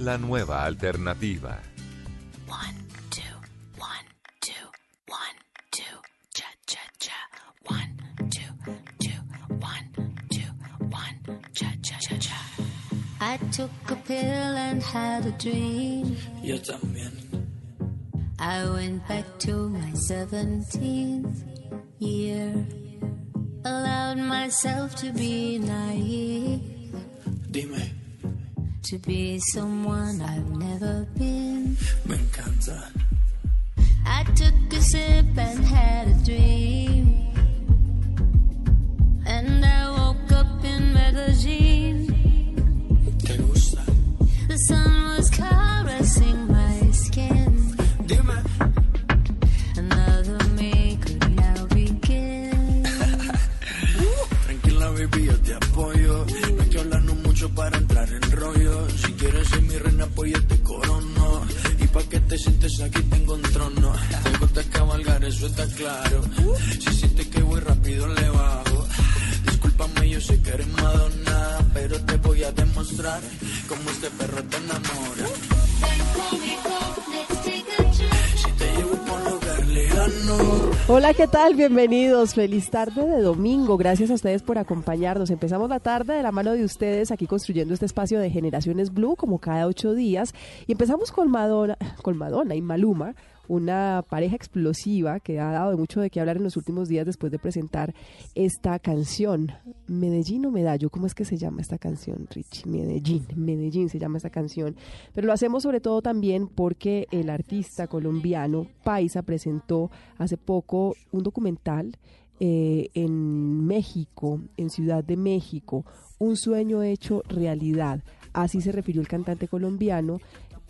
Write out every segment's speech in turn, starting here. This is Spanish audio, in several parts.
la nueva alternativa. One, two, one, two, one, two, cha cha cha. One, two, two, one, two, one, cha cha cha cha. I took a pill and had a dream. Yo también. I went back to my 17th year. Allowed myself to be naive, Dime, to be someone I've never been. me encanta. I took a sip and had a dream. And I woke up in Medellin. Sientes aquí tengo un trono. Te gusta cabalgar, eso está claro. Si sientes que voy rápido, le bajo. Discúlpame, yo sé que eres Madonna. Pero te voy a demostrar cómo este perro te enamora. Hola, ¿qué tal? Bienvenidos. Feliz tarde de domingo. Gracias a ustedes por acompañarnos. Empezamos la tarde de la mano de ustedes aquí construyendo este espacio de Generaciones Blue como cada ocho días. Y empezamos con Madonna, con Madonna y Maluma, una pareja explosiva que ha dado mucho de qué hablar en los últimos días después de presentar esta canción. Medellín o Medallo, ¿cómo es que se llama esta canción, Richie? Medellín, Medellín se llama esta canción. Pero lo hacemos sobre todo también porque el artista colombiano Paisa presentó hace poco un documental eh, en México, en Ciudad de México, un sueño hecho realidad. Así se refirió el cantante colombiano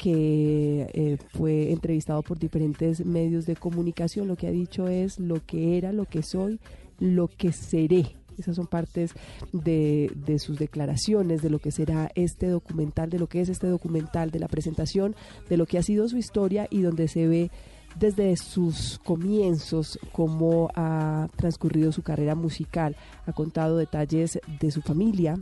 que eh, fue entrevistado por diferentes medios de comunicación. Lo que ha dicho es lo que era, lo que soy, lo que seré. Esas son partes de, de sus declaraciones, de lo que será este documental, de lo que es este documental, de la presentación, de lo que ha sido su historia y donde se ve desde sus comienzos cómo ha transcurrido su carrera musical. Ha contado detalles de su familia,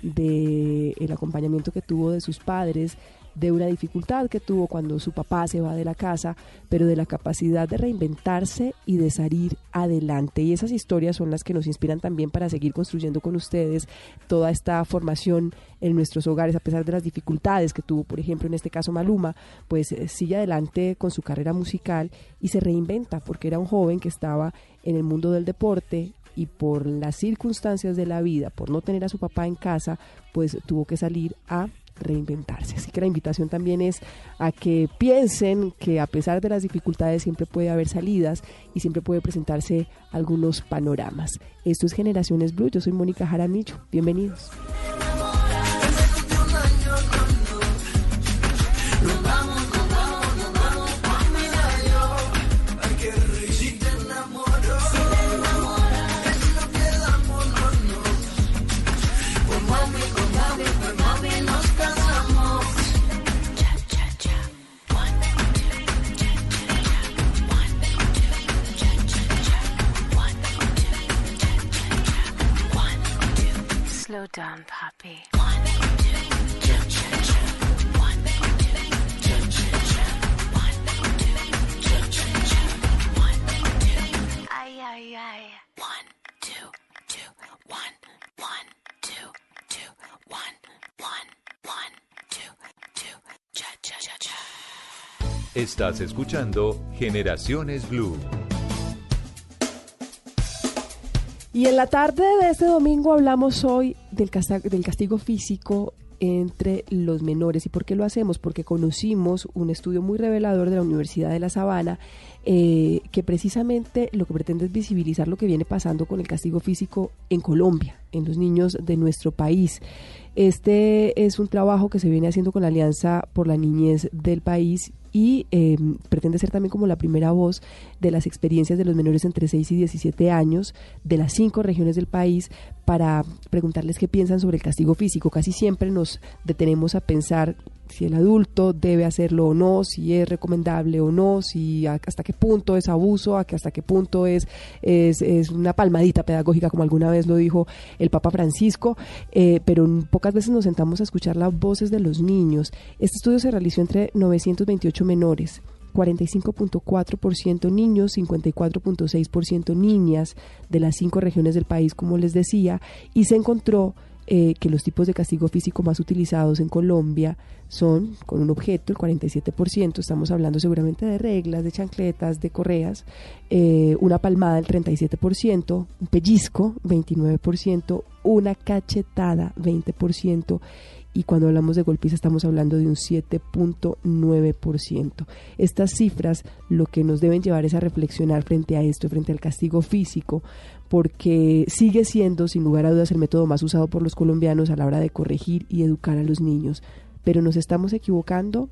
de el acompañamiento que tuvo de sus padres, de una dificultad que tuvo cuando su papá se va de la casa, pero de la capacidad de reinventarse y de salir adelante. Y esas historias son las que nos inspiran también para seguir construyendo con ustedes toda esta formación en nuestros hogares, a pesar de las dificultades que tuvo, por ejemplo, en este caso Maluma, pues eh, sigue adelante con su carrera musical y se reinventa, porque era un joven que estaba en el mundo del deporte, y por las circunstancias de la vida, por no tener a su papá en casa, pues tuvo que salir a reinventarse. Así que la invitación también es a que piensen que a pesar de las dificultades siempre puede haber salidas y siempre puede presentarse algunos panoramas. Esto es Generaciones Blue, yo soy Mónica Jaramillo, bienvenidos. Estás escuchando Generaciones Blue. Y en la tarde de este domingo hablamos hoy del, castigo físico entre los menores. ¿Y por qué lo hacemos? Porque conocimos un estudio muy revelador de la Universidad de La Sabana eh, que precisamente lo que pretende es visibilizar lo que viene pasando con el castigo físico en Colombia, en los niños de nuestro país. Este es un trabajo que se viene haciendo con la Alianza por la Niñez del país y eh, pretende ser también como la primera voz de las experiencias de los menores entre 6 y 17 años de las cinco regiones del país para preguntarles qué piensan sobre el castigo físico. Casi siempre nos detenemos a pensar si el adulto debe hacerlo o no, si es recomendable o no, si hasta qué punto es abuso, hasta qué punto es, es, es una palmadita pedagógica, como alguna vez lo dijo el Papa Francisco, eh, pero pocas veces nos sentamos a escuchar las voces de los niños. Este estudio se realizó entre 928 menores. 45.4% niños, 54.6% niñas de las cinco regiones del país, como les decía, y se encontró eh, que los tipos de castigo físico más utilizados en Colombia son con un objeto, el 47%, estamos hablando seguramente de reglas, de chancletas, de correas, eh, una palmada, el 37%, un pellizco, 29%, una cachetada, 20%, y cuando hablamos de golpiza estamos hablando de un 7.9%. Estas cifras lo que nos deben llevar es a reflexionar frente a esto, frente al castigo físico, porque sigue siendo sin lugar a dudas el método más usado por los colombianos a la hora de corregir y educar a los niños. Pero nos estamos equivocando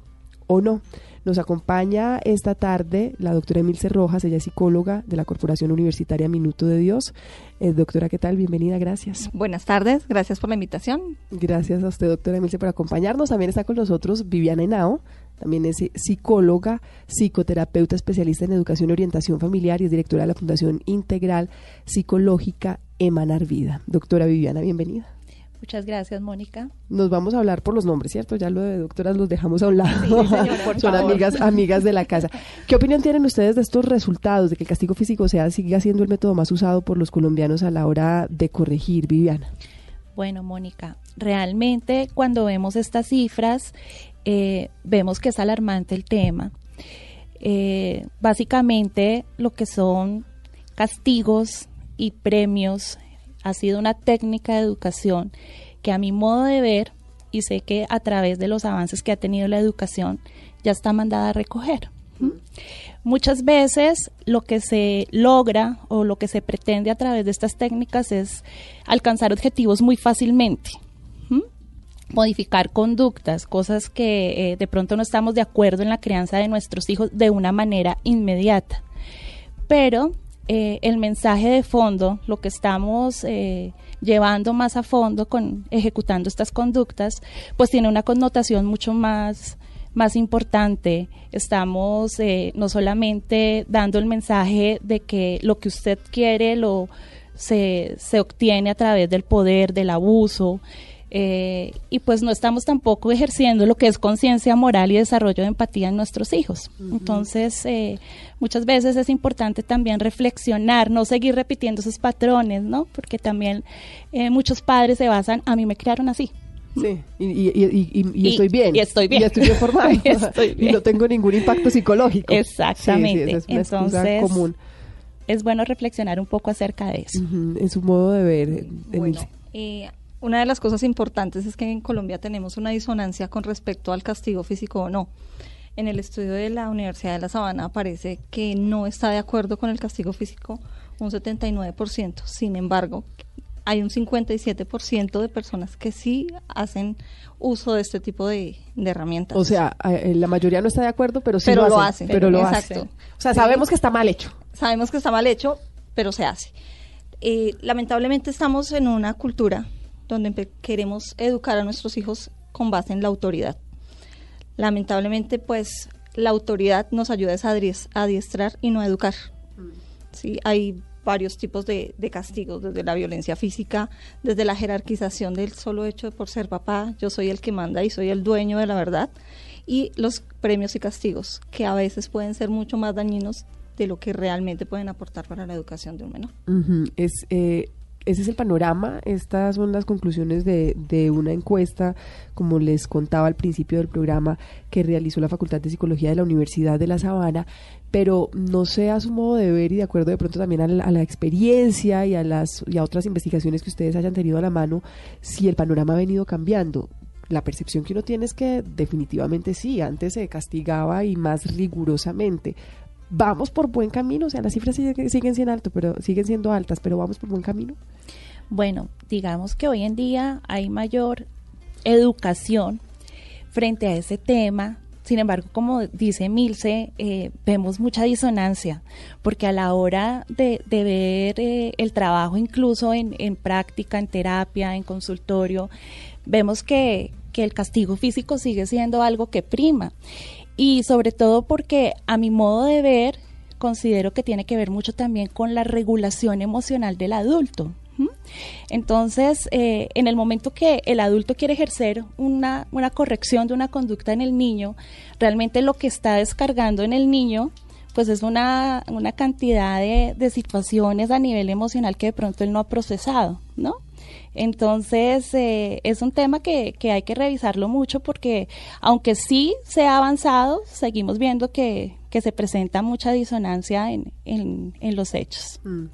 o no. Nos acompaña esta tarde la doctora Emilce Rojas, ella es psicóloga de la Corporación Universitaria Minuto de Dios. Eh, doctora, ¿qué tal? Bienvenida, gracias. Buenas tardes, gracias por la invitación. Gracias a usted, doctora Emilce, por acompañarnos. También está con nosotros Viviana Henao, también es psicóloga, psicoterapeuta especialista en educación y orientación familiar y es directora de la Fundación Integral Psicológica Emanar Vida. Doctora Viviana, bienvenida. Muchas gracias, Mónica. Nos vamos a hablar por los nombres, ¿cierto? Ya lo de doctoras los dejamos a un lado. Sí, Son favor. amigas, amigas de la casa. ¿Qué opinión tienen ustedes de estos resultados, de que el castigo físico sea, siga siendo el método más usado por los colombianos a la hora de corregir, Viviana? Bueno, Mónica, realmente cuando vemos estas cifras, eh, vemos que es alarmante el tema. Eh, básicamente, lo que son castigos y premios ha sido una técnica de educación que a mi modo de ver, y sé que a través de los avances que ha tenido la educación, ya está mandada a recoger. ¿Mm? Muchas veces lo que se logra o lo que se pretende a través de estas técnicas es alcanzar objetivos muy fácilmente. ¿Mm? Modificar conductas, cosas que eh, de pronto no estamos de acuerdo en la crianza de nuestros hijos de una manera inmediata. Pero eh, el mensaje de fondo, lo que estamos eh, llevando más a fondo con ejecutando estas conductas, pues tiene una connotación mucho más más importante, estamos eh, no solamente dando el mensaje de que lo que usted quiere lo se, se obtiene a través del poder, del abuso, eh, y pues no estamos tampoco ejerciendo lo que es conciencia moral y desarrollo de empatía en nuestros hijos. Entonces, eh, muchas veces es importante también reflexionar, no seguir repitiendo esos patrones, ¿no? Porque también eh, muchos padres se basan, a mí me crearon así. Sí, y, y- y- y- y Y- estoy bien. y estoy bien. Y estoy bien formado. Y estoy bien. no tengo ningún impacto psicológico. Exactamente. Sí, sí, esa es una Entonces, común Es bueno reflexionar un poco acerca de eso. en su modo de ver. Bueno. Una de las cosas importantes es que en Colombia tenemos una disonancia con respecto al castigo físico o no. En el estudio de la Universidad de La Sabana aparece que no está de acuerdo con el castigo físico un 79%. Sin embargo, hay un 57% de personas que sí hacen uso de este tipo de, de herramientas. O sea, eh, la mayoría no está de acuerdo, pero sí Pero lo lo hacen. hacen, Pero lo exacto. hacen. O sea, sabemos que está mal hecho. sabemos que está mal hecho, pero se hace. Eh, lamentablemente estamos en una cultura donde queremos educar a nuestros hijos con base en la autoridad. Lamentablemente, pues, la autoridad nos ayuda a adies- a adiestrar y no a educar. Sí, hay varios tipos de, de castigos, desde la violencia física, desde la jerarquización del solo hecho de por ser papá, yo soy el que manda y soy el dueño de la verdad, y los premios y castigos, que a veces pueden ser mucho más dañinos de lo que realmente pueden aportar para la educación de un menor. Es, eh, ese es el panorama. Estas son las conclusiones de, de, una encuesta, como les contaba al principio del programa, que realizó la Facultad de Psicología de la Universidad de La Sabana. Pero no sé a su modo de ver y de acuerdo de pronto también a la, a la experiencia y a, las, y a otras investigaciones que ustedes hayan tenido a la mano, si el panorama ha venido cambiando la percepción que uno tiene es que definitivamente sí, antes se castigaba y más rigurosamente. Vamos por buen camino, o sea, las cifras siguen, siendo altas, pero siguen siendo altas, pero vamos por buen camino. Bueno, digamos que hoy en día hay mayor educación frente a ese tema. Sin embargo, como dice Milce, eh, vemos mucha disonancia, porque a la hora de, de ver eh, el trabajo incluso en, en práctica, en terapia, en consultorio, vemos que, que el castigo físico sigue siendo algo que prima. Y sobre todo porque a mi modo de ver, considero que tiene que ver mucho también con la regulación emocional del adulto. Entonces, eh, en el momento que el adulto quiere ejercer una, una corrección de una conducta en el niño, realmente lo que está descargando en el niño pues es una, una cantidad de, de, situaciones a nivel emocional que de pronto él no ha procesado, ¿no? Entonces, eh, es un tema que, que, hay que revisarlo mucho porque, aunque sí se ha avanzado, seguimos viendo que, que se presenta mucha disonancia en, en, en los hechos. Mm.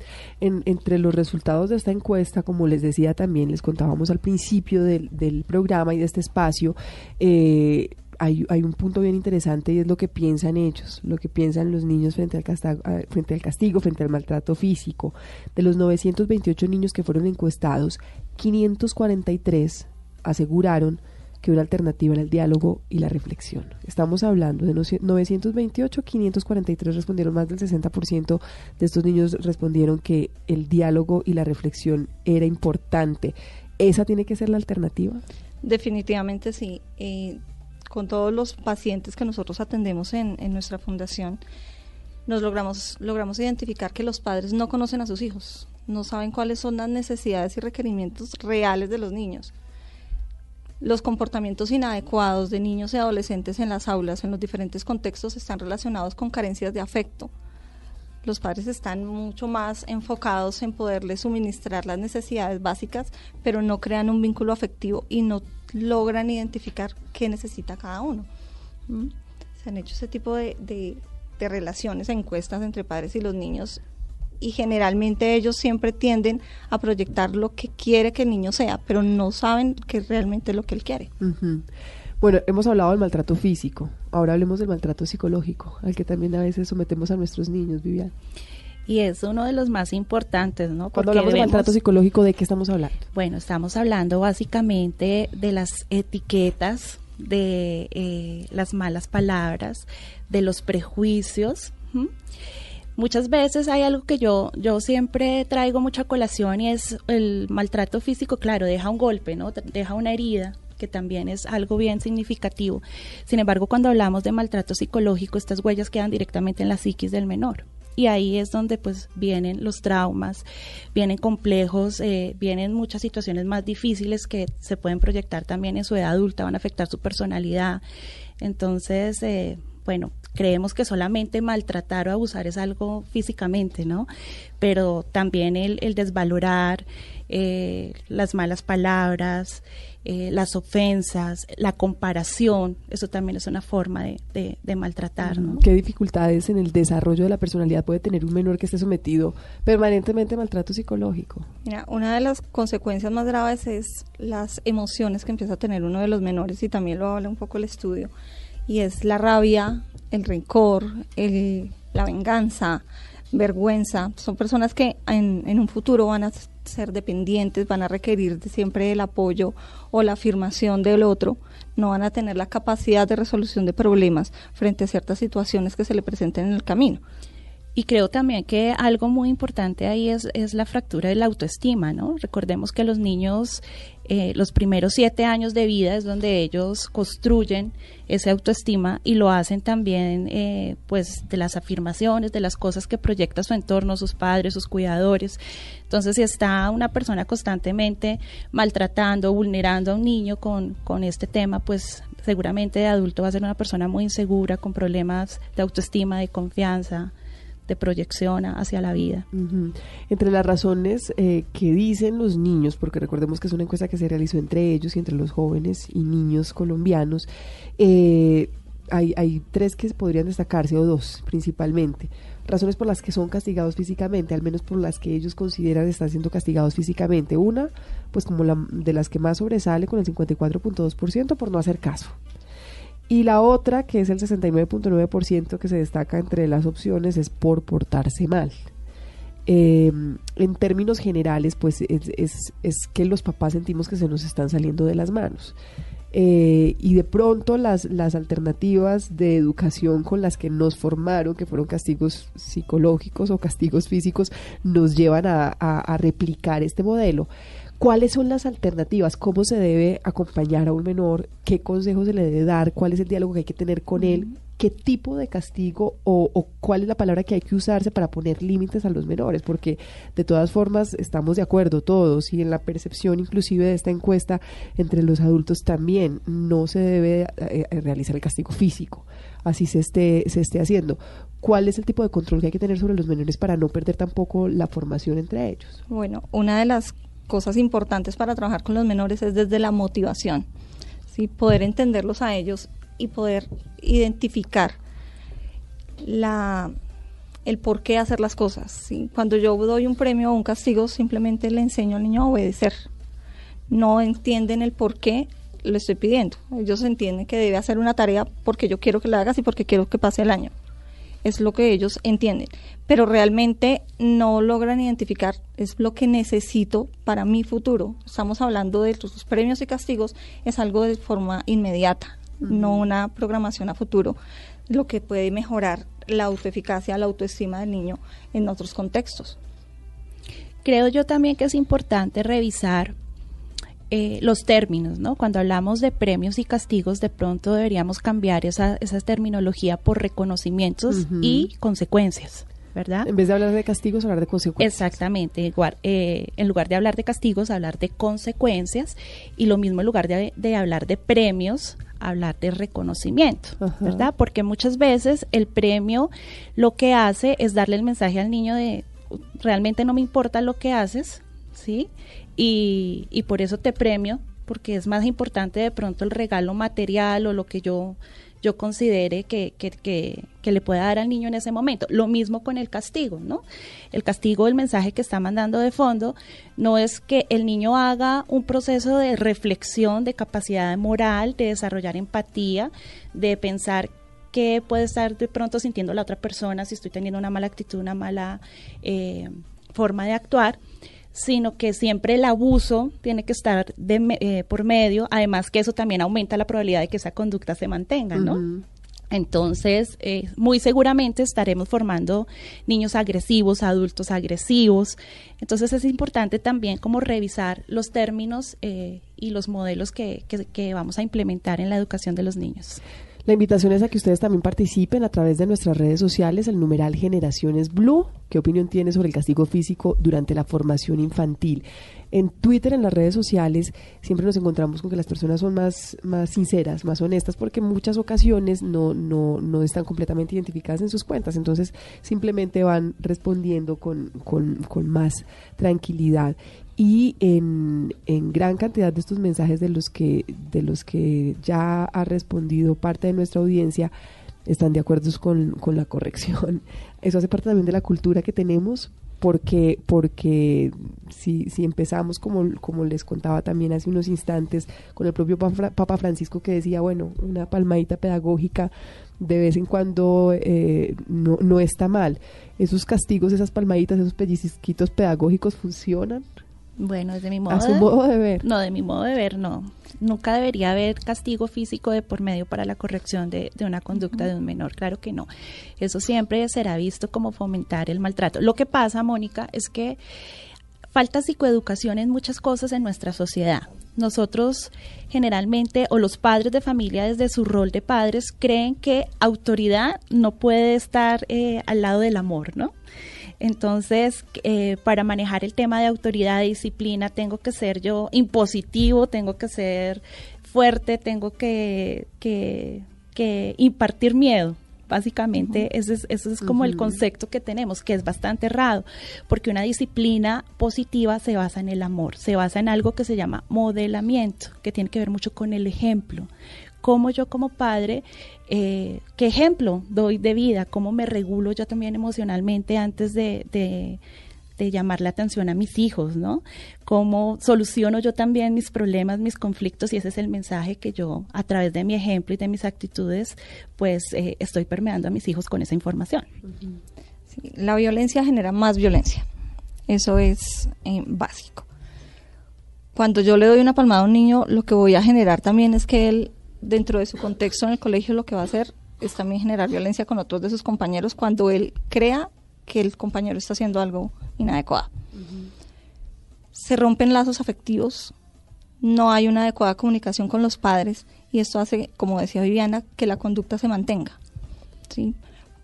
En, entre los resultados de esta encuesta, como les decía también, les contábamos al principio del, del programa y de este espacio, eh, hay, hay, un punto bien interesante y es lo que piensan ellos, lo que piensan los niños frente al, castigo, frente al castigo, frente al maltrato físico. De los 928 niños que fueron encuestados, 543 aseguraron que una alternativa era el diálogo y la reflexión. Estamos hablando de 928, 543 respondieron, más del 60% de estos niños respondieron que el diálogo y la reflexión era importante. ¿Esa tiene que ser la alternativa? Definitivamente sí. Eh, con todos los pacientes que nosotros atendemos en, en nuestra fundación, nos logramos, logramos identificar que los padres no conocen a sus hijos, no saben cuáles son las necesidades y requerimientos reales de los niños. Los comportamientos inadecuados de niños y adolescentes en las aulas, en los diferentes contextos, están relacionados con carencias de afecto. Los padres están mucho más enfocados en poderles suministrar las necesidades básicas, pero no crean un vínculo afectivo y no logran identificar qué necesita cada uno. ¿Mm? Se han hecho ese tipo de, relaciones, encuestas entre padres y los niños y generalmente ellos siempre tienden a proyectar lo que quiere que el niño sea, pero no saben qué es realmente lo que él quiere. Uh -huh. Bueno, hemos hablado del maltrato físico, ahora hablemos del maltrato psicológico, al que también a veces sometemos a nuestros niños, Vivian. Y es uno de los más importantes, ¿no? Cuando hablamos de maltrato psicológico, ¿de qué estamos hablando? Bueno, estamos hablando básicamente de las etiquetas, de eh, las malas palabras, de los prejuicios. ¿sí? Muchas veces hay algo que yo, yo siempre traigo mucha colación y es el maltrato físico, claro, deja un golpe, ¿no? Deja una herida, que también es algo bien significativo. Sin embargo, cuando hablamos de maltrato psicológico, estas huellas quedan directamente en la psiquis del menor. Y ahí es donde pues vienen los traumas, vienen complejos, eh, vienen muchas situaciones más difíciles que se pueden proyectar también en su edad adulta, van a afectar su personalidad. Entonces, eh, bueno, creemos que solamente maltratar o abusar es algo físicamente, ¿no? Pero también el, el desvalorar, eh, las malas palabras, eh, las ofensas, la comparación, eso también es una forma de, de, de maltratar. ¿no? ¿Qué dificultades en el desarrollo de la personalidad puede tener un menor que esté sometido permanentemente a maltrato psicológico? Mira, una de las consecuencias más graves es las emociones que empieza a tener uno de los menores y también lo habla un poco el estudio y es la rabia, el rencor, el, la venganza, vergüenza. Son personas que en, en, un futuro van a ser dependientes, van a requerir de siempre el apoyo o la afirmación del otro, no van a tener la capacidad de resolución de problemas frente a ciertas situaciones que se le presenten en el camino. Y creo también que algo muy importante ahí es, es la fractura de la autoestima, ¿no? Recordemos que los niños, eh, los primeros siete años de vida es donde ellos construyen esa autoestima y lo hacen también, eh, pues, de las afirmaciones, de las cosas que proyecta su entorno, sus padres, sus cuidadores. Entonces, si está una persona constantemente maltratando, vulnerando a un niño con, con este tema, pues seguramente de adulto va a ser una persona muy insegura, con problemas de autoestima, de confianza de proyección hacia la vida. Entre las razones eh, que dicen los niños, porque recordemos que es una encuesta que se realizó entre ellos y entre los jóvenes y niños colombianos, eh, hay, hay tres que podrían destacarse, o dos principalmente. Razones por las que son castigados físicamente, al menos por las que ellos consideran están siendo castigados físicamente. Una, pues como la de las que más sobresale con el 54.2% por no hacer caso. Y la otra, que es el 69.9% que se destaca entre las opciones, es por portarse mal. Eh, en términos generales, pues es, es- que los papás sentimos que se nos están saliendo de las manos. Eh, y de pronto las, las alternativas de educación con las que nos formaron, que fueron castigos psicológicos o castigos físicos, nos llevan a- a replicar este modelo. ¿Cuáles son las alternativas? ¿Cómo se debe acompañar a un menor? ¿Qué consejo se le debe dar? ¿Cuál es el diálogo que hay que tener con él? ¿Qué tipo de castigo o, o cuál es la palabra que hay que usarse para poner límites a los menores? Porque de todas formas estamos de acuerdo todos y en la percepción inclusive de esta encuesta entre los adultos también no se debe eh, eh, realizar el castigo físico, así se esté, se esté haciendo. ¿Cuál es el tipo de control que hay que tener sobre los menores para no perder tampoco la formación entre ellos? Bueno, una de las cosas importantes para trabajar con los menores es desde la motivación, ¿sí? poder entenderlos a ellos y poder identificar la, el por qué hacer las cosas. Cuando yo doy un premio o un castigo, simplemente le enseño al niño a obedecer. No entienden el por qué lo estoy pidiendo. Ellos entienden que debe hacer una tarea porque yo quiero que la hagas y porque quiero que pase el año es lo que ellos entienden, pero realmente no logran identificar es lo que necesito para mi futuro. Estamos hablando de los premios y castigos, es algo de forma inmediata, no una programación a futuro, lo que puede mejorar la autoeficacia, la autoestima del niño en otros contextos. Creo yo también que es importante revisar eh, los términos, ¿no? Cuando hablamos de premios y castigos, de pronto deberíamos cambiar esa, esa terminología por reconocimientos y consecuencias, ¿verdad? En vez de hablar de castigos, hablar de consecuencias. Exactamente, igual, eh, en lugar de hablar de castigos, hablar de consecuencias y lo mismo en lugar de, de hablar de premios, hablar de reconocimiento, Ajá. ¿verdad? Porque muchas veces el premio lo que hace es darle el mensaje al niño de realmente no me importa lo que haces, ¿sí? Y, y por eso te premio, porque es más importante de pronto el regalo material o lo que yo yo considere que, que, que, que le pueda dar al niño en ese momento. Lo mismo con el castigo, ¿no? El castigo, el mensaje que está mandando de fondo, no es que el niño haga un proceso de reflexión, de capacidad moral, de desarrollar empatía, de pensar qué puede estar de pronto sintiendo la otra persona, si estoy teniendo una mala actitud, una mala eh, forma de actuar, sino que siempre el abuso tiene que estar de, eh, por medio, además que eso también aumenta la probabilidad de que esa conducta se mantenga, ¿no? Entonces, eh, muy seguramente estaremos formando niños agresivos, adultos agresivos. Entonces, es importante también como revisar los términos eh, y los modelos que, que- que vamos a implementar en la educación de los niños. La invitación es a que ustedes también participen a través de nuestras redes sociales, el numeral Generaciones Blue. ¿Qué opinión tiene sobre el castigo físico durante la formación infantil? En Twitter, en las redes sociales, siempre nos encontramos con que las personas son más, más sinceras, más honestas, porque en muchas ocasiones no, no, no están completamente identificadas en sus cuentas. Entonces, simplemente van respondiendo con, con, con más tranquilidad. Y en, en gran cantidad de estos mensajes de los que, de los que ya ha respondido parte de nuestra audiencia, están de acuerdo con, con la corrección. Eso hace parte también de la cultura que tenemos, porque, porque si, si empezamos, como, como les contaba también hace unos instantes, con el propio Papa Fra- Papa Francisco que decía, bueno, una palmadita pedagógica de vez en cuando eh, no, no está mal. Esos castigos, esas palmaditas, esos pellizquitos pedagógicos funcionan Bueno, desde mi modo, a su de- modo de ver. No, de mi modo de ver, no. Nunca debería haber castigo físico de por medio para la corrección de, de una conducta de un menor, claro que no. Eso siempre será visto como fomentar el maltrato. Lo que pasa, Mónica, es que falta psicoeducación en muchas cosas en nuestra sociedad. Nosotros generalmente, o los padres de familia desde su rol de padres, creen que autoridad no puede estar eh, al lado del amor, ¿no? Entonces, eh, para manejar el tema de autoridad, de disciplina, tengo que ser yo impositivo, tengo que ser fuerte, tengo que, que, que impartir miedo, Básicamente, ese es, ese es como el concepto que tenemos, que es bastante errado, porque una disciplina positiva se basa en el amor, se basa en algo que se llama modelamiento, que tiene que ver mucho con el ejemplo. Cómo yo como padre, eh, qué ejemplo doy de vida, cómo me regulo yo también emocionalmente antes de, de llamar la atención a mis hijos, ¿no? Cómo soluciono yo también mis problemas, mis conflictos y ese es el mensaje que yo a través de mi ejemplo y de mis actitudes pues eh, estoy permeando a mis hijos con esa información. La violencia genera más violencia, eso es eh, básico. Cuando yo le doy una palmada a un niño, lo que voy a generar también es que él, dentro de su contexto en el colegio, lo que va a hacer es también generar violencia con otros de sus compañeros cuando él crea que el compañero está haciendo algo inadecuado. Se rompen lazos afectivos, no hay una adecuada comunicación con los padres y esto hace, como decía Viviana, que la conducta se mantenga. ¿sí?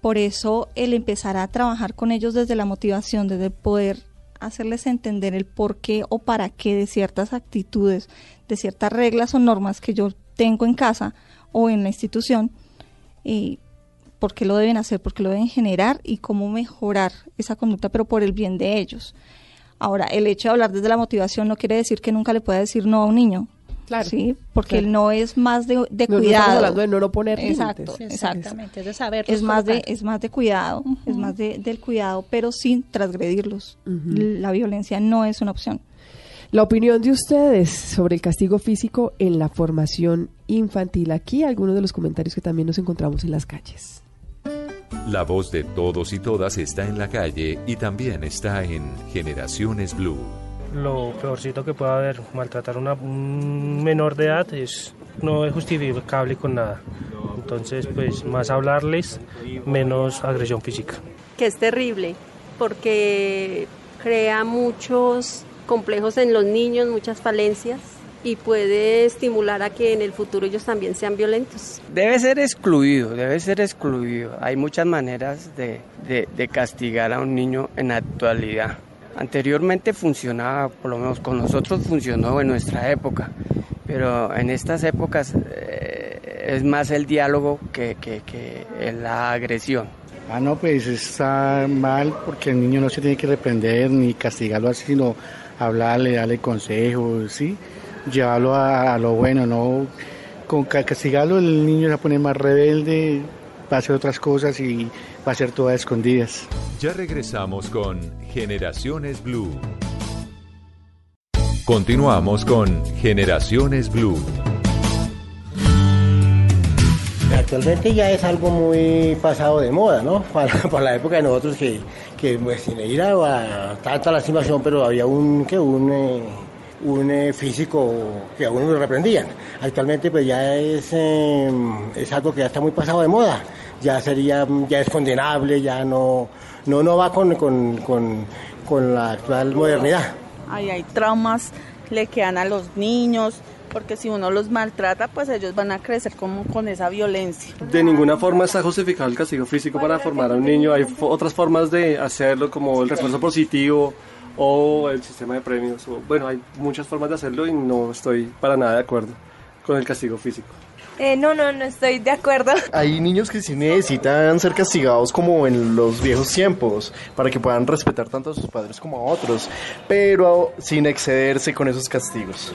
Por eso el empezar a trabajar con ellos desde la motivación, desde poder hacerles entender el por qué o para qué de ciertas actitudes, de ciertas reglas o normas que yo tengo en casa o en la institución, eh, por qué lo deben hacer, por qué lo deben generar y cómo mejorar esa conducta, pero por el bien de ellos. Ahora, el hecho de hablar desde la motivación no quiere decir que nunca le pueda decir no a un niño. Claro. Sí, porque claro. no es más de, de No, no cuidado. estamos hablando de no, no poner Exacto, límites. exactamente. Es de saber. Es más de, es más de cuidado, es más de, del cuidado, pero sin transgredirlos. La violencia no es una opción. La opinión de ustedes sobre el castigo físico en la formación infantil. Aquí algunos de los comentarios que también nos encontramos en las calles. La voz de todos y todas está en la calle y también está en Generaciones Blue. Lo peorcito que puede haber, maltratar a una- un menor de edad, es, no es justificable con nada. Entonces, pues más hablarles, menos agresión física. que es terrible porque crea muchos complejos en los niños, muchas falencias y puede estimular a que en el futuro ellos también sean violentos. Debe ser excluido, debe ser excluido. Hay muchas maneras de, de- de castigar a un niño en la actualidad. Anteriormente funcionaba, por lo menos con nosotros funcionó en nuestra época, pero en estas épocas eh, es más el diálogo que, que- que la agresión. Ah, no, pues está mal porque el niño no se tiene que reprender ni castigarlo así, sino hablarle, darle consejos, ¿sí? Llevarlo a, lo bueno, ¿no? Con ca- castigarlo el niño se va a poner más rebelde, va a hacer otras cosas y va a hacer todas a escondidas. Ya regresamos con Generaciones Blue. Continuamos con Generaciones Blue. Actualmente ya es algo muy pasado de moda, ¿no? Para, por la época de nosotros que, que pues, sin ir a, a tanta lastimación, pero había un, que un, eh, un eh, físico que a uno lo reprendían. Actualmente pues ya es, eh, es algo que ya está muy pasado de moda. Ya sería, ya es condenable, ya no, no, no va con, con, con, con la actual modernidad. Ahí hay traumas le quedan a los niños, porque si uno los maltrata, pues ellos van a crecer como con esa violencia. De ninguna forma está justificado el castigo físico para formar a un niño. Hay otras formas de hacerlo, como el refuerzo positivo o el sistema de premios. o- bueno, hay muchas formas de hacerlo y no estoy para nada de acuerdo con el castigo físico. Eh, no, no, no estoy de acuerdo. Hay niños que sí necesitan ser castigados como en los viejos tiempos, para que puedan respetar tanto a sus padres como a otros, pero sin excederse con esos castigos.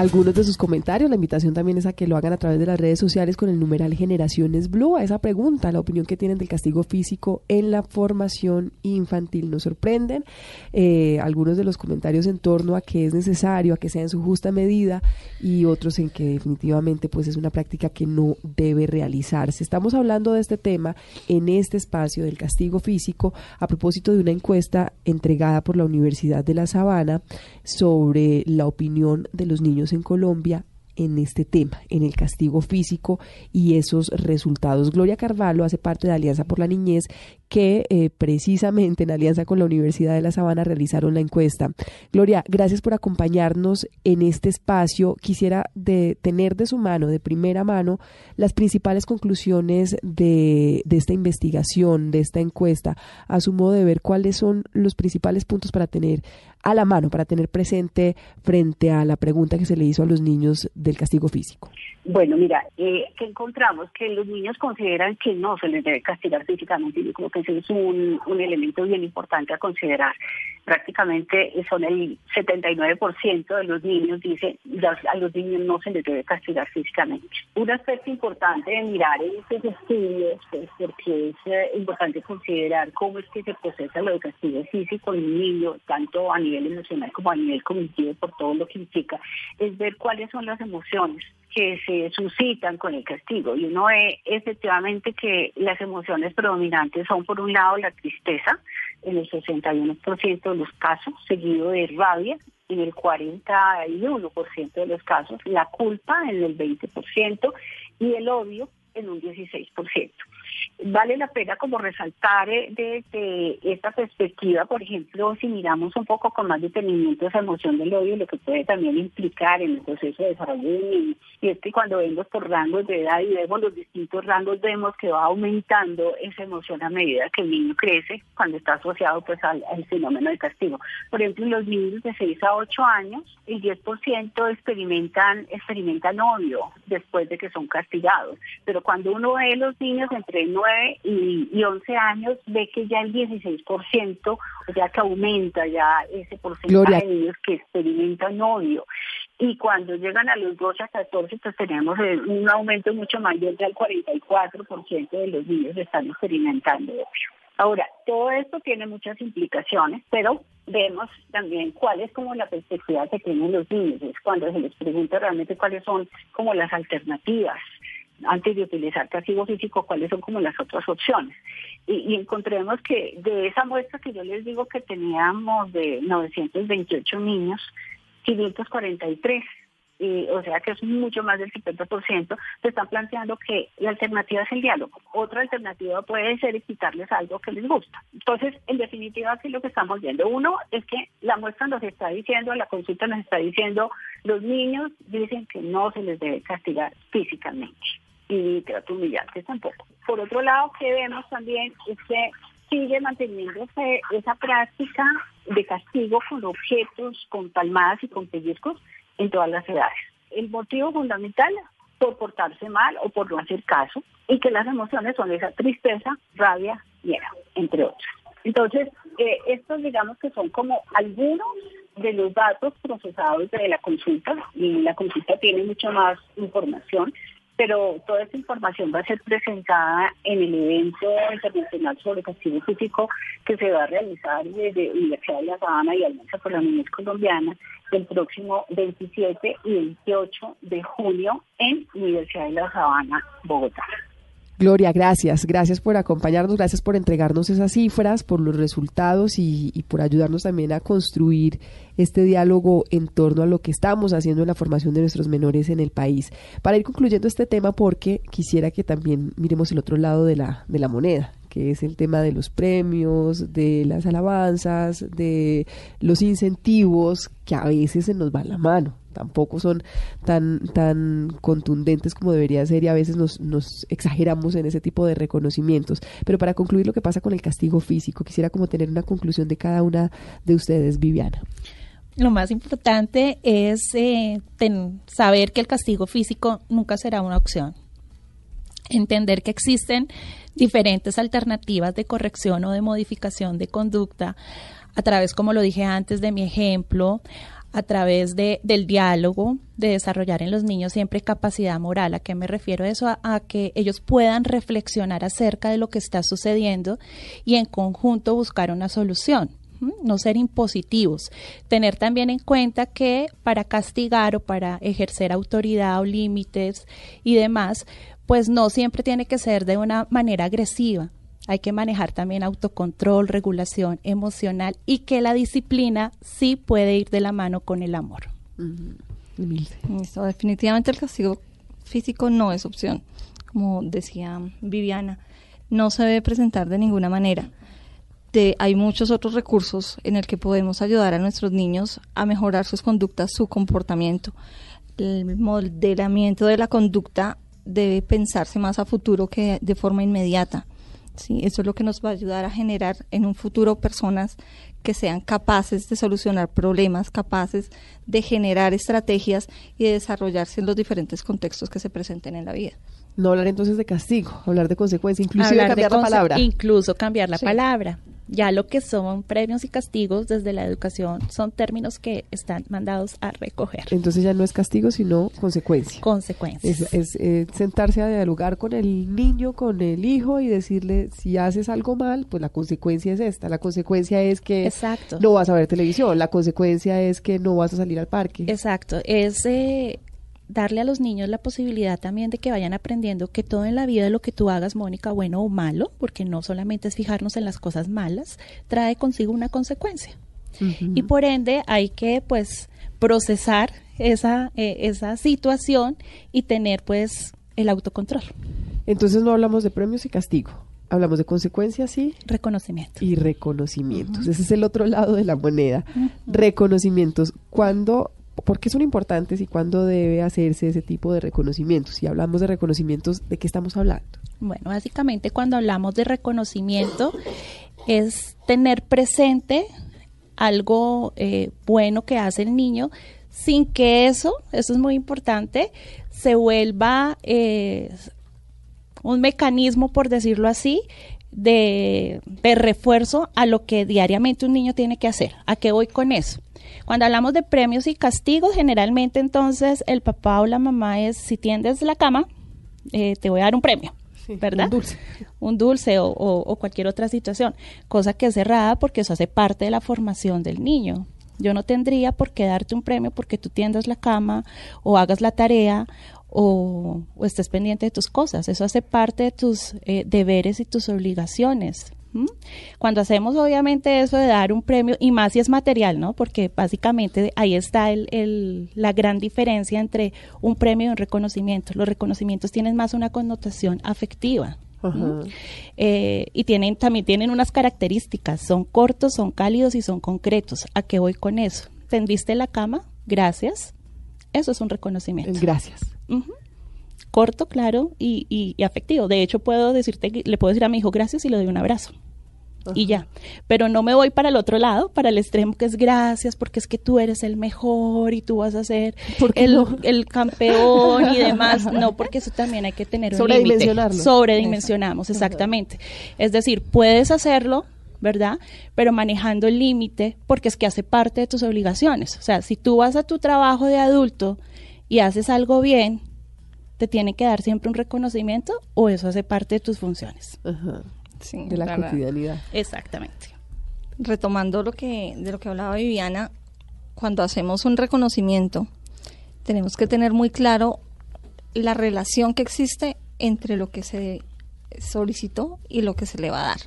Algunos de sus comentarios. La invitación también es a que lo hagan a través de las redes sociales con el numeral Generaciones Blue. A esa pregunta, la opinión que tienen del castigo físico en la formación infantil. Nos sorprenden eh, algunos de los comentarios en torno a que es necesario, a que sea en su justa medida y otros en que definitivamente pues es una práctica que no debe realizarse. Estamos hablando de este tema en este espacio del castigo físico a propósito de una encuesta entregada por la Universidad de La Sabana sobre la opinión de los niños en Colombia en este tema, en el castigo físico y esos resultados. Gloria Carvalho hace parte de Alianza por la Niñez que eh, precisamente en alianza con la Universidad de La Sabana realizaron la encuesta. Gloria, gracias por acompañarnos en este espacio. Quisiera de tener de su mano, de primera mano, las principales conclusiones de, de esta investigación, de esta encuesta, a su modo de ver cuáles son los principales puntos para tener a la mano, para tener presente frente a la pregunta que se le hizo a los niños del castigo físico. Bueno, mira, eh, que encontramos que los niños consideran que no se les debe castigar físicamente. Yo creo que ese es un, un elemento bien importante a considerar. Prácticamente son el 79% de los niños dicen a los niños no se les debe castigar físicamente. Un aspecto importante de mirar en estos estudios, pues, porque es eh, importante considerar cómo es que se procesa lo de castigo físico en un niño, tanto a nivel emocional como a nivel cognitivo, por todo lo que implica, es ver cuáles son las emociones que se suscitan con el castigo. Y uno ve efectivamente que las emociones predominantes son, por un lado, la tristeza, en el 61% de los casos, seguido de rabia, en el 41% de los casos, la culpa en el 20% y el odio en un 16% vale la pena como resaltar desde eh, esta perspectiva, por ejemplo, si miramos un poco con más detenimiento esa emoción del odio, lo que puede también implicar en el proceso de desarrollo y es que cuando vemos por rangos de edad y vemos los distintos rangos, vemos que va aumentando esa emoción a medida que el niño crece, cuando está asociado pues al, fenómeno de castigo. Por ejemplo, en los niños de 6 a 8 años, el 10% experimentan, experimentan odio después de que son castigados, pero cuando uno ve los niños entre 9 y, 11 años ve que ya el 16%, o sea que aumenta ya ese porcentaje de niños que experimentan odio. Y cuando llegan a los 12 a 14, pues tenemos eh, un aumento mucho mayor del 44% de los niños que están experimentando odio. Ahora, todo esto tiene muchas implicaciones, pero vemos también cuál es como la perspectiva que tienen los niños, es cuando se les pregunta realmente cuáles son como las alternativas antes de utilizar castigo físico, cuáles son como las otras opciones. Y, encontremos que de esa muestra que yo les digo que teníamos de 928 niños, 543 o sea que es mucho más del 50%, se están planteando que la alternativa es el diálogo. Otra alternativa puede ser quitarles algo que les gusta. Entonces, en definitiva, aquí lo que estamos viendo, uno es que la muestra nos está diciendo, la consulta nos está diciendo, los niños dicen que no se les debe castigar físicamente y trato humillante tampoco. Por otro lado, que vemos también es que sigue manteniéndose esa práctica de castigo con objetos, con palmadas y con pellizcos en todas las edades. El motivo fundamental por portarse mal o por no hacer caso y que las emociones son esa tristeza, rabia, miedo, entre otras. Entonces, eh, estos digamos que son como algunos de los datos procesados de la consulta y la consulta tiene mucha más información, pero toda esa información va a ser presentada en el evento internacional sobre castigo físico que se va a realizar desde Universidad de La Sabana y Alianza por la Niñez Colombiana el próximo 27 y 28 de junio en Universidad de La Sabana, Bogotá. Gloria, gracias. Gracias por acompañarnos, gracias por entregarnos esas cifras, por los resultados y, por ayudarnos también a construir este diálogo en torno a lo que estamos haciendo en la formación de nuestros menores en el país. Para ir concluyendo este tema, porque quisiera que también miremos el otro lado de la, de la moneda, que es el tema de los premios, de las alabanzas, de los incentivos, que a veces se nos va la mano tampoco son tan, tan contundentes como debería ser y a veces nos, nos exageramos en ese tipo de reconocimientos. Pero para concluir lo que pasa con el castigo físico, quisiera como tener una conclusión de cada una de ustedes, Viviana. Lo más importante es eh, saber que el castigo físico nunca será una opción. Entender que existen diferentes alternativas de corrección o de modificación de conducta a través, como lo dije antes, de mi ejemplo, a través de, del diálogo, de desarrollar en los niños siempre capacidad moral. ¿A qué me refiero eso? A, que ellos puedan reflexionar acerca de lo que está sucediendo y en conjunto buscar una solución. No ser impositivos. Tener también en cuenta que para castigar o para ejercer autoridad o límites y demás, pues no siempre tiene que ser de una manera agresiva hay que manejar también autocontrol, regulación emocional y que la disciplina sí puede ir de la mano con el amor. definitivamente el castigo físico no es opción, como decía Viviana. no se debe presentar de ninguna manera. De, hay muchos otros recursos en el que podemos ayudar a nuestros niños a mejorar sus conductas, su comportamiento. El modelamiento de la conducta debe pensarse más a futuro que de forma inmediata. ¿Sí? Eso es lo que nos va a ayudar a generar en un futuro personas que sean capaces de solucionar problemas, capaces de generar estrategias y de desarrollarse en los diferentes contextos que se presenten en la vida. No hablar entonces de castigo, hablar de consecuencia, inclusive Hablar de cambiar la palabra. Incluso cambiar la Sí. palabra. Ya lo que son premios y castigos desde la educación son términos que están mandados a recoger. Entonces ya no es castigo, sino consecuencia. Consecuencias. Es, es, eh, sentarse a dialogar con el niño, con el hijo y decirle, si haces algo mal, pues la consecuencia es esta. La consecuencia es que Exacto. no vas a ver televisión. La consecuencia es que no vas a salir al parque. Exacto, es eh, darle a los niños la posibilidad también de que vayan aprendiendo que todo en la vida, lo que tú hagas, Mónica, bueno o malo, porque no solamente es fijarnos en las cosas malas, trae consigo una consecuencia. Y por ende hay que pues procesar esa, eh, esa situación y tener pues el autocontrol. Entonces no hablamos de premios y castigo. Hablamos de consecuencias y reconocimiento. Y reconocimientos. Ese es el otro lado de la moneda. Reconocimientos. ¿Cuándo, por qué son importantes y cuándo debe hacerse ese tipo de reconocimientos? Si hablamos de reconocimientos, ¿de qué estamos hablando? Bueno, básicamente cuando hablamos de reconocimiento es tener presente algo eh, bueno que hace el niño sin que eso, eso es muy importante, se vuelva eh, un mecanismo, por decirlo así, de, de refuerzo a lo que diariamente un niño tiene que hacer. ¿A qué voy con eso? Cuando hablamos de premios y castigos, generalmente entonces el papá o la mamá es, si tiendes la cama, eh, te voy a dar un premio. ¿verdad? un dulce. Un dulce o, o- o cualquier otra situación, cosa que es errada porque eso hace parte de la formación del niño. Yo no tendría por qué darte un premio porque tú tiendas la cama o hagas la tarea o, o estés pendiente de tus cosas. Eso hace parte de tus eh, deberes y tus obligaciones. Cuando hacemos obviamente eso de dar un premio, y más si es material, ¿no? Porque básicamente ahí está el, el- la gran diferencia entre un premio y un reconocimiento. Los reconocimientos tienen más una connotación afectiva. Eh, y tienen también tienen unas características, son cortos, son cálidos y son concretos. ¿A qué voy con eso? ¿Tendiste la cama? Gracias. Eso es un reconocimiento. Gracias. Corto, claro y, y- y afectivo. De hecho, puedo decirte, que- le puedo decir a mi hijo gracias y le doy un abrazo. Y ya. Pero no me voy para el otro lado, para el extremo que es gracias, porque es que tú eres el mejor y tú vas a ser el, no? el campeón y demás. No, porque eso también hay que tener un límite. Sobredimensionarlo. Sobredimensionamos, exactamente. Es decir, puedes hacerlo, ¿verdad? Pero manejando el límite, porque es que hace parte de tus obligaciones. O sea, si tú vas a tu trabajo de adulto y haces algo bien, te tiene que dar siempre un reconocimiento o eso hace parte de tus funciones. Sí, de la verdad. cotidianidad. Exactamente. retomando lo que de lo que hablaba Viviana, cuando hacemos un reconocimiento, tenemos que tener muy claro la relación que existe entre lo que se solicitó y lo que se le va a dar.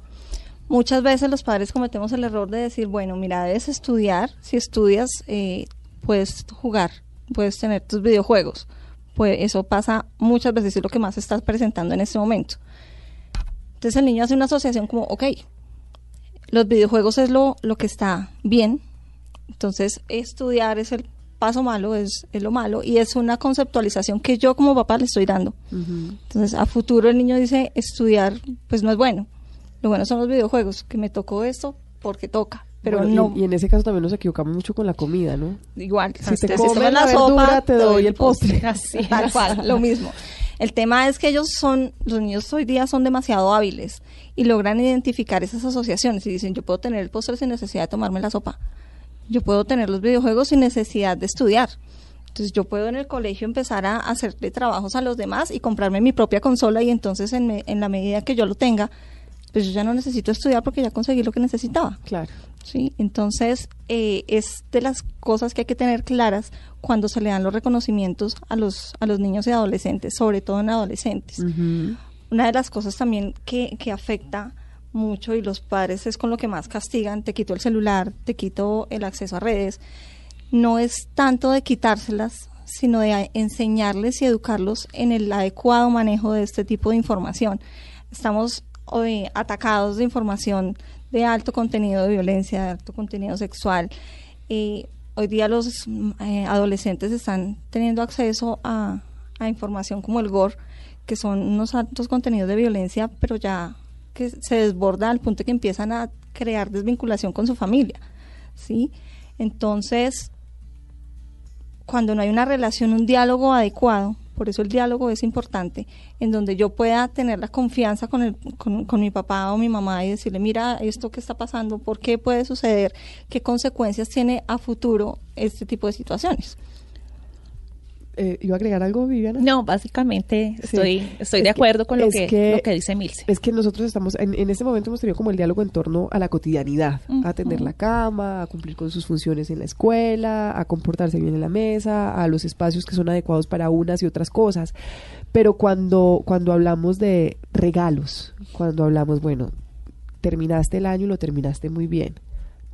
Muchas veces los padres cometemos el error de decir, bueno, mira, debes estudiar, si estudias eh, puedes jugar, puedes tener tus videojuegos. Pues eso pasa muchas veces, es lo que más estás presentando en este momento. Entonces el niño hace una asociación como, ok, los videojuegos es lo, lo que está bien, entonces estudiar es el paso malo, es, es lo malo, y es una conceptualización que yo como papá le estoy dando. Entonces a futuro el niño dice, estudiar pues no es bueno, lo bueno son los videojuegos, que me tocó esto porque toca, pero Bueno, no... Y, en ese caso también nos equivocamos mucho con la comida, ¿no? Igual, Si te comes la verdura, te doy el postre. Así, tal cual, lo mismo. El tema es que ellos son, los niños hoy día son demasiado hábiles y logran identificar esas asociaciones y dicen, yo puedo tener el postre sin necesidad de tomarme la sopa. Yo puedo tener los videojuegos sin necesidad de estudiar. Entonces yo puedo en el colegio empezar a hacerle trabajos a los demás y comprarme mi propia consola y entonces en, me- en la medida que yo lo tenga, pues yo ya no necesito estudiar porque ya conseguí lo que necesitaba. Claro. Sí, entonces eh, es de las cosas que hay que tener claras cuando se le dan los reconocimientos a los, a los niños y adolescentes, sobre todo en adolescentes. Una de las cosas también que, que afecta mucho y los padres es con lo que más castigan, te quito el celular, te quito el acceso a redes, no es tanto de quitárselas, sino de enseñarles y educarlos en el adecuado manejo de este tipo de información. Estamos eh, atacados de información de alto contenido de violencia, de alto contenido sexual. Hoy día los eh, adolescentes están teniendo acceso a, a información como el GOR, que son unos altos contenidos de violencia, pero ya que se desborda al punto que empiezan a crear desvinculación con su familia, ¿sí? Entonces, cuando no hay una relación, un diálogo adecuado, por eso el diálogo es importante, en donde yo pueda tener la confianza con, el, con, con mi papá o mi mamá y decirle, mira, esto que está pasando, ¿por qué puede suceder? ¿Qué consecuencias tiene a futuro este tipo de situaciones? Eh, ¿Iba a agregar algo, Viviana? No, básicamente estoy, sí. estoy de acuerdo que, con lo que, que, lo que dice Milce. Es que nosotros estamos, en, en, este momento hemos tenido como el diálogo en torno a la cotidianidad, uh -huh. a atender la cama, a cumplir con sus funciones en la escuela, a comportarse bien en la mesa, a los espacios que son adecuados para unas y otras cosas. Pero cuando, cuando hablamos de regalos, cuando hablamos, bueno, terminaste el año y lo terminaste muy bien,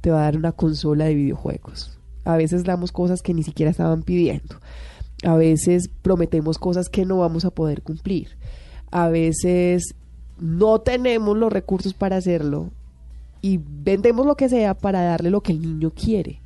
te va a dar una consola de videojuegos. A veces damos cosas que ni siquiera estaban pidiendo a veces prometemos cosas que no vamos a poder cumplir. A veces no tenemos los recursos para hacerlo y vendemos lo que sea para darle lo que el niño quiere.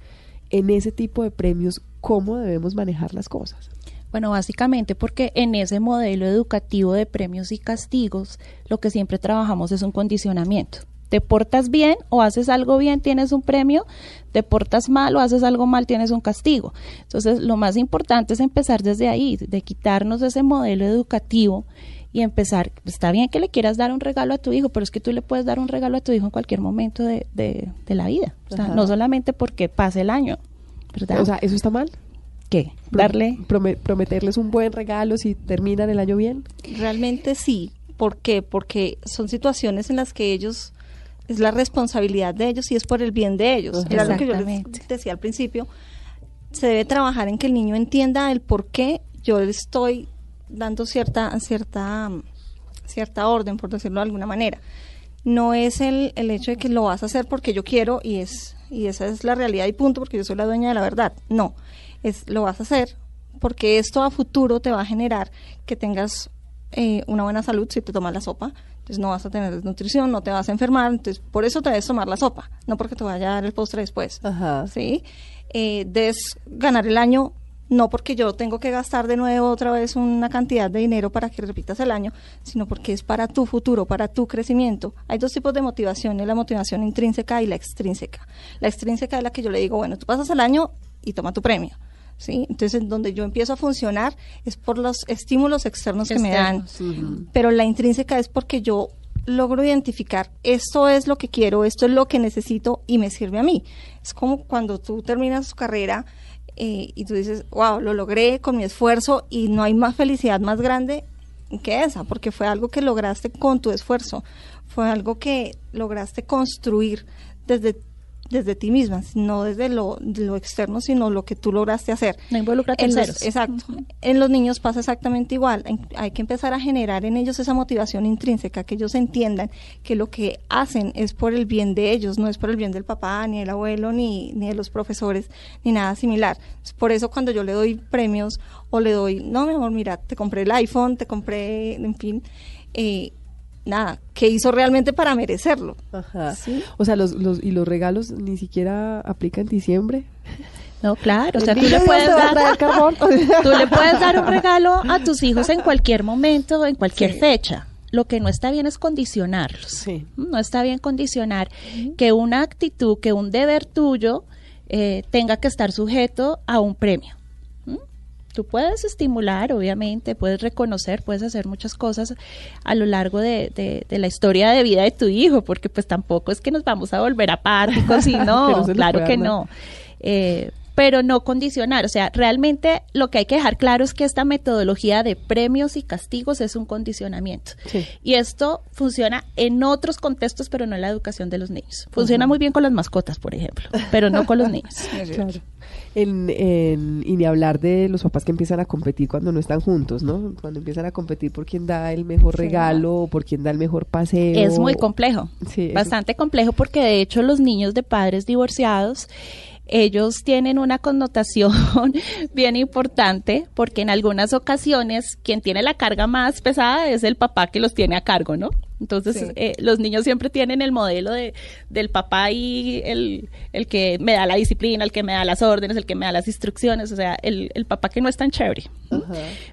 En ese tipo de premios, ¿cómo debemos manejar las cosas? Bueno, básicamente porque en ese modelo educativo de premios y castigos, lo que siempre trabajamos es un condicionamiento te portas bien o haces algo bien, tienes un premio, te portas mal o haces algo mal, tienes un castigo. Entonces, lo más importante es empezar desde ahí, de quitarnos ese modelo educativo y empezar, está bien que le quieras dar un regalo a tu hijo, pero es que tú le puedes dar un regalo a tu hijo en cualquier momento de, de, de la vida, o sea, no solamente porque pase el año, ¿verdad? O sea, ¿eso está mal? ¿Qué? Darle... prometerles un buen regalo si terminan el año bien. Realmente sí. ¿Por qué? Porque son situaciones en las que ellos es la responsabilidad de ellos y es por el bien de ellos. Era lo que yo les decía al principio. Se debe trabajar en que el niño entienda el por qué yo le estoy dando cierta, cierta, cierta orden, por decirlo de alguna manera. No es el, el hecho de que lo vas a hacer porque yo quiero y es y esa es la realidad y punto porque yo soy la dueña de la verdad. No, es lo vas a hacer porque esto a futuro te va a generar que tengas eh, una buena salud si te tomas la sopa, entonces no vas a tener desnutrición, no te vas a enfermar, entonces por eso te debes tomar la sopa, no porque te vaya a dar el postre después, Ajá. ¿sí? Eh, debes ganar el año, no porque yo tengo que gastar de nuevo otra vez una cantidad de dinero para que repitas el año, sino porque es para tu futuro, para tu crecimiento. Hay dos tipos de motivación, la motivación intrínseca y la extrínseca. La extrínseca es la que yo le digo, bueno, tú pasas el año y toma tu premio. ¿Sí? Entonces, donde yo empiezo a funcionar es por los estímulos externos, externos. que me dan, uh -huh. pero la intrínseca es porque yo logro identificar esto es lo que quiero, esto es lo que necesito y me sirve a mí. Es como cuando tú terminas tu carrera eh, y tú dices, wow, lo logré con mi esfuerzo y no hay más felicidad más grande que esa, porque fue algo que lograste con tu esfuerzo, fue algo que lograste construir desde desde ti misma, no desde lo, de lo externo, sino lo que tú lograste hacer. No involucra terceros. exacto. Uh -huh. En los niños pasa exactamente igual. Hay que empezar a generar en ellos esa motivación intrínseca, que ellos entiendan que lo que hacen es por el bien de ellos, no es por el bien del papá, ni del abuelo, ni, ni de los profesores, ni nada similar. Por eso cuando yo le doy premios o le doy, no, mi amor, mira, te compré el iPhone, te compré, en fin, eh, nada, ¿qué hizo realmente para merecerlo? Ajá. ¿Sí? O sea, los, los, y los regalos ni siquiera aplican en diciembre. No, claro, o sea, tú le, puedes dar, tú le puedes dar un regalo a tus hijos en cualquier momento, en cualquier sí. fecha. Lo que no está bien es condicionarlos. Sí. No está bien condicionar que una actitud, que un deber tuyo eh, tenga que estar sujeto a un premio. Tú puedes estimular, obviamente, puedes reconocer, puedes hacer muchas cosas a lo largo de, de, de, la historia de vida de tu hijo, porque pues tampoco es que nos vamos a volver apáticos y no, claro que no. Eh, pero no condicionar, o sea, realmente lo que hay que dejar claro es que esta metodología de premios y castigos es un condicionamiento. Sí. Y esto funciona en otros contextos, pero no en la educación de los niños. Funciona uh -huh. muy bien con las mascotas, por ejemplo, pero no con los niños. claro. En, en, y ni hablar de los papás que empiezan a competir cuando no están juntos, ¿no? Cuando empiezan a competir por quién da el mejor regalo, sí. por quién da el mejor paseo. Es muy complejo, sí, bastante complejo porque de hecho los niños de padres divorciados ellos tienen una connotación bien importante porque en algunas ocasiones quien tiene la carga más pesada es el papá que los tiene a cargo, ¿no? Entonces, Sí. eh, los niños siempre tienen el modelo de, del papá y el, el que me da la disciplina, el que me da las órdenes, el que me da las instrucciones, o sea, el, el papá que no es tan chévere.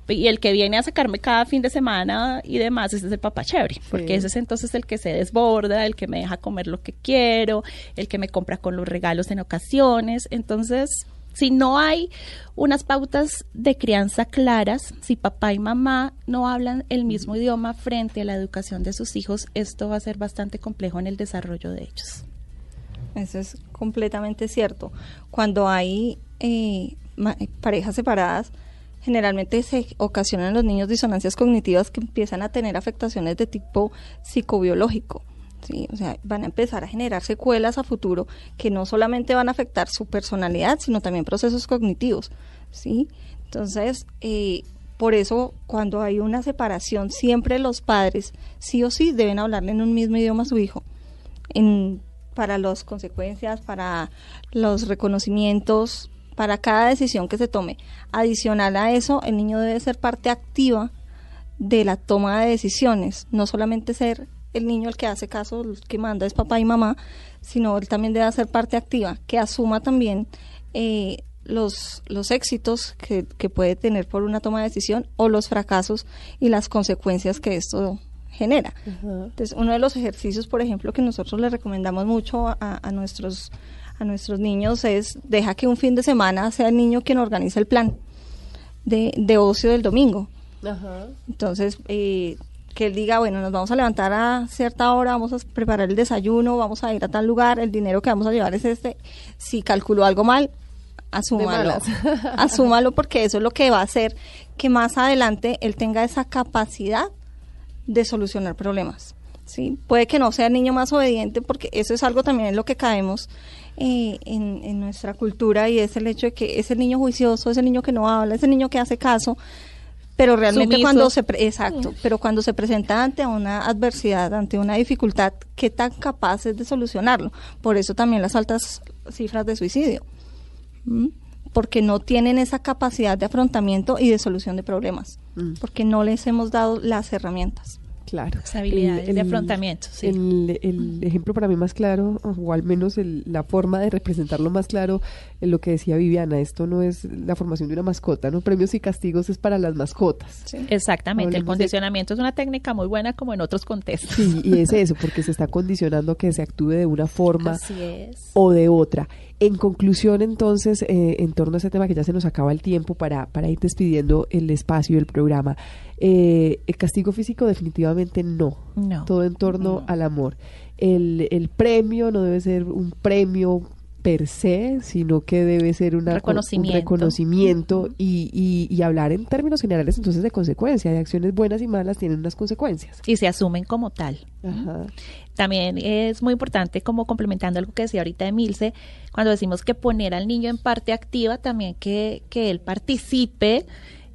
Y el que viene a sacarme cada fin de semana y demás, ese es el papá chévere, porque ese es entonces el que se desborda, el que me deja comer lo que quiero, el que me compra con los regalos en ocasiones. Entonces, si no hay unas pautas de crianza claras, si papá y mamá no hablan el mismo idioma frente a la educación de sus hijos, esto va a ser bastante complejo en el desarrollo de ellos. Eso es completamente cierto. Cuando hay eh, ma- parejas separadas, generalmente se ocasionan los niños disonancias cognitivas que empiezan a tener afectaciones de tipo psicobiológico. ¿Sí? O sea, van a empezar a generar secuelas a futuro que no solamente van a afectar su personalidad, sino también procesos cognitivos. ¿sí? Entonces, eh, por eso cuando hay una separación, siempre los padres sí o sí deben hablarle en un mismo idioma a su hijo. Para las consecuencias, para los reconocimientos, para cada decisión que se tome. Adicional a eso, el niño debe ser parte activa de la toma de decisiones, no solamente ser el niño el que hace caso, el que manda es papá y mamá, sino él también debe ser parte activa, que asuma también eh, los, los éxitos que, que puede tener por una toma de decisión o los fracasos y las consecuencias que esto genera. Entonces, uno de los ejercicios, por ejemplo, que nosotros le recomendamos mucho a, a nuestros a nuestros niños es deja que un fin de semana sea el niño quien organiza el plan de, de ocio del domingo. Entonces, eh, que él diga, bueno, nos vamos a levantar a cierta hora, vamos a preparar el desayuno, vamos a ir a tal lugar, el dinero que vamos a llevar es este. Si calculó algo mal, asúmalo. asúmalo porque eso es lo que va a hacer que más adelante él tenga esa capacidad de solucionar problemas. ¿sí? Puede que no sea el niño más obediente porque eso es algo también en lo que caemos eh, en, en nuestra cultura y es el hecho de que es el niño juicioso, es el niño que no habla, es el niño que hace caso, pero realmente cuando se pre- exacto, pero cuando se presenta ante una adversidad, ante una dificultad, qué tan capaz es de solucionarlo. Por eso también las altas cifras de suicidio. Porque no tienen esa capacidad de afrontamiento y de solución de problemas, Mm. porque no les hemos dado las herramientas. Claro. Las habilidades de afrontamiento, sí. El, el ejemplo para mí más claro, o al menos el- la forma de representarlo más claro, es lo que decía Viviana, esto no es la formación de una mascota, ¿no? Premios y castigos es para las mascotas. Exactamente, el de- condicionamiento es una técnica muy buena como en otros contextos. Sí, y es eso, porque se está condicionando que se actúe de una forma Así es. o de otra. En conclusión, entonces, eh, en torno a ese tema que ya se nos acaba el tiempo para, para ir despidiendo el espacio del programa, eh, el castigo físico definitivamente no. No. Todo en torno al amor. El, el premio no debe ser un premio per se, sino que debe ser una, Reconocimiento. un reconocimiento y, y, y hablar en términos generales entonces de consecuencias, de acciones buenas y malas tienen unas consecuencias. Y se asumen como tal. Ajá. También es muy importante, como complementando algo que decía ahorita Emilce, cuando decimos que poner al niño en parte activa, también que, que él participe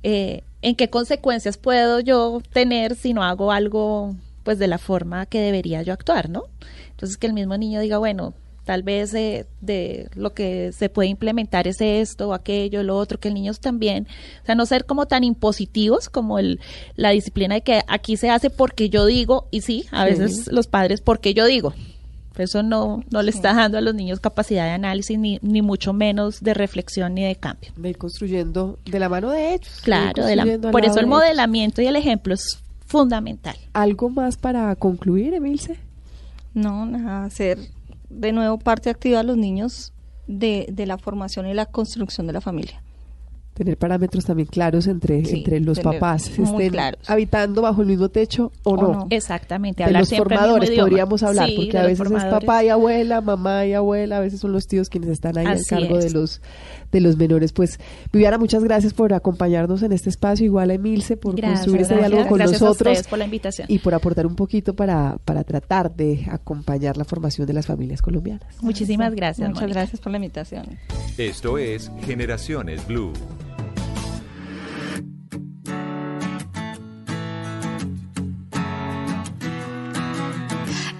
eh, en qué consecuencias puedo yo tener si no hago algo pues de la forma que debería yo actuar, ¿no? Entonces que el mismo niño diga, bueno, tal vez eh, de lo que se puede implementar es esto o aquello, lo otro, que el niño también, o sea, no ser como tan impositivos como el, la disciplina de que aquí se hace porque yo digo, y sí, a Sí. veces los padres porque yo digo. Eso no, no le está dando a los niños capacidad de análisis, ni, ni mucho menos de reflexión ni de cambio. De ir construyendo de la mano de ellos. Claro, de la- por eso el ellos. modelamiento y el ejemplo es fundamental. ¿Algo más para concluir, Emilce? No, nada, ser de nuevo parte activa de los niños de, de la formación y la construcción de la familia. Tener parámetros también claros entre, Sí, entre los papás, estén claros. habitando bajo el mismo techo o, no. Exactamente, De hablar los siempre el mismo formadores podríamos hablar, Sí, porque a veces es papá y abuela, mamá y abuela, a veces son los tíos quienes están ahí Así al cargo de los de los menores. Pues Viviana, muchas gracias por acompañarnos en este espacio, igual a Emilce por Gracias, construir este gracias. diálogo con Gracias a nosotros ustedes por la invitación. y por aportar un poquito para, para tratar de acompañar la formación de las familias colombianas. Muchísimas gracias. Muchas Mónica. gracias por la invitación. Esto es Generaciones Blue.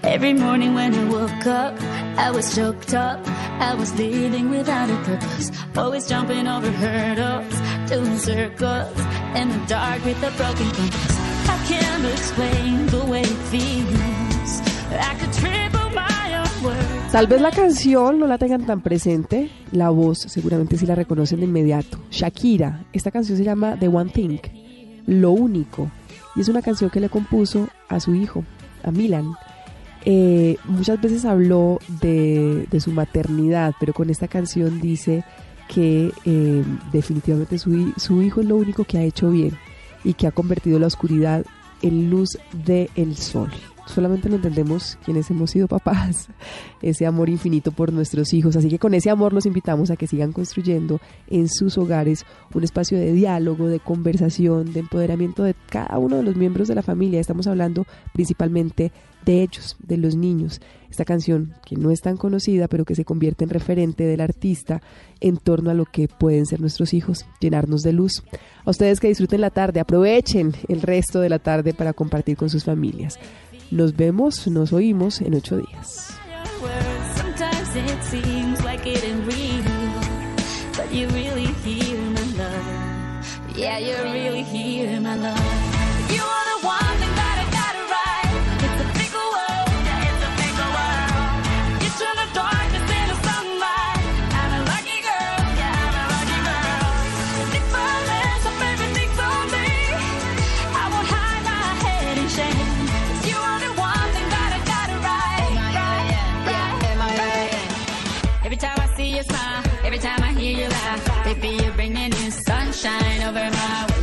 Every morning when I woke up, I was choked up. I was living without a purpose. Always jumping over hurdles, doing circles in the dark with a broken compass. I can't explain the way it feels. I could triple my own words. Tal vez la canción no la tengan tan presente, la voz seguramente sí la reconocen de inmediato. Shakira, esta canción se llama The One Thing, Lo Único, y es una canción que le compuso a su hijo, a Milan. Eh, muchas veces habló de, de su maternidad, pero con esta canción dice que eh, definitivamente su, hi- su hijo es lo único que ha hecho bien y que ha convertido la oscuridad en luz del sol. Solamente lo entendemos quienes hemos sido papás, ese amor infinito por nuestros hijos. Así que con ese amor los invitamos a que sigan construyendo en sus hogares un espacio de diálogo, de conversación, de empoderamiento de cada uno de los miembros de la familia. Estamos hablando principalmente de ellos, de los niños. Esta canción, que no es tan conocida, pero que se convierte en referente del artista en torno a lo que pueden ser nuestros hijos, llenarnos de luz. A ustedes que disfruten la tarde, aprovechen el resto de la tarde para compartir con sus familias. Nos vemos, nos oímos en ocho días. Every time I hear you laugh, baby, you're bringing new sunshine over my way.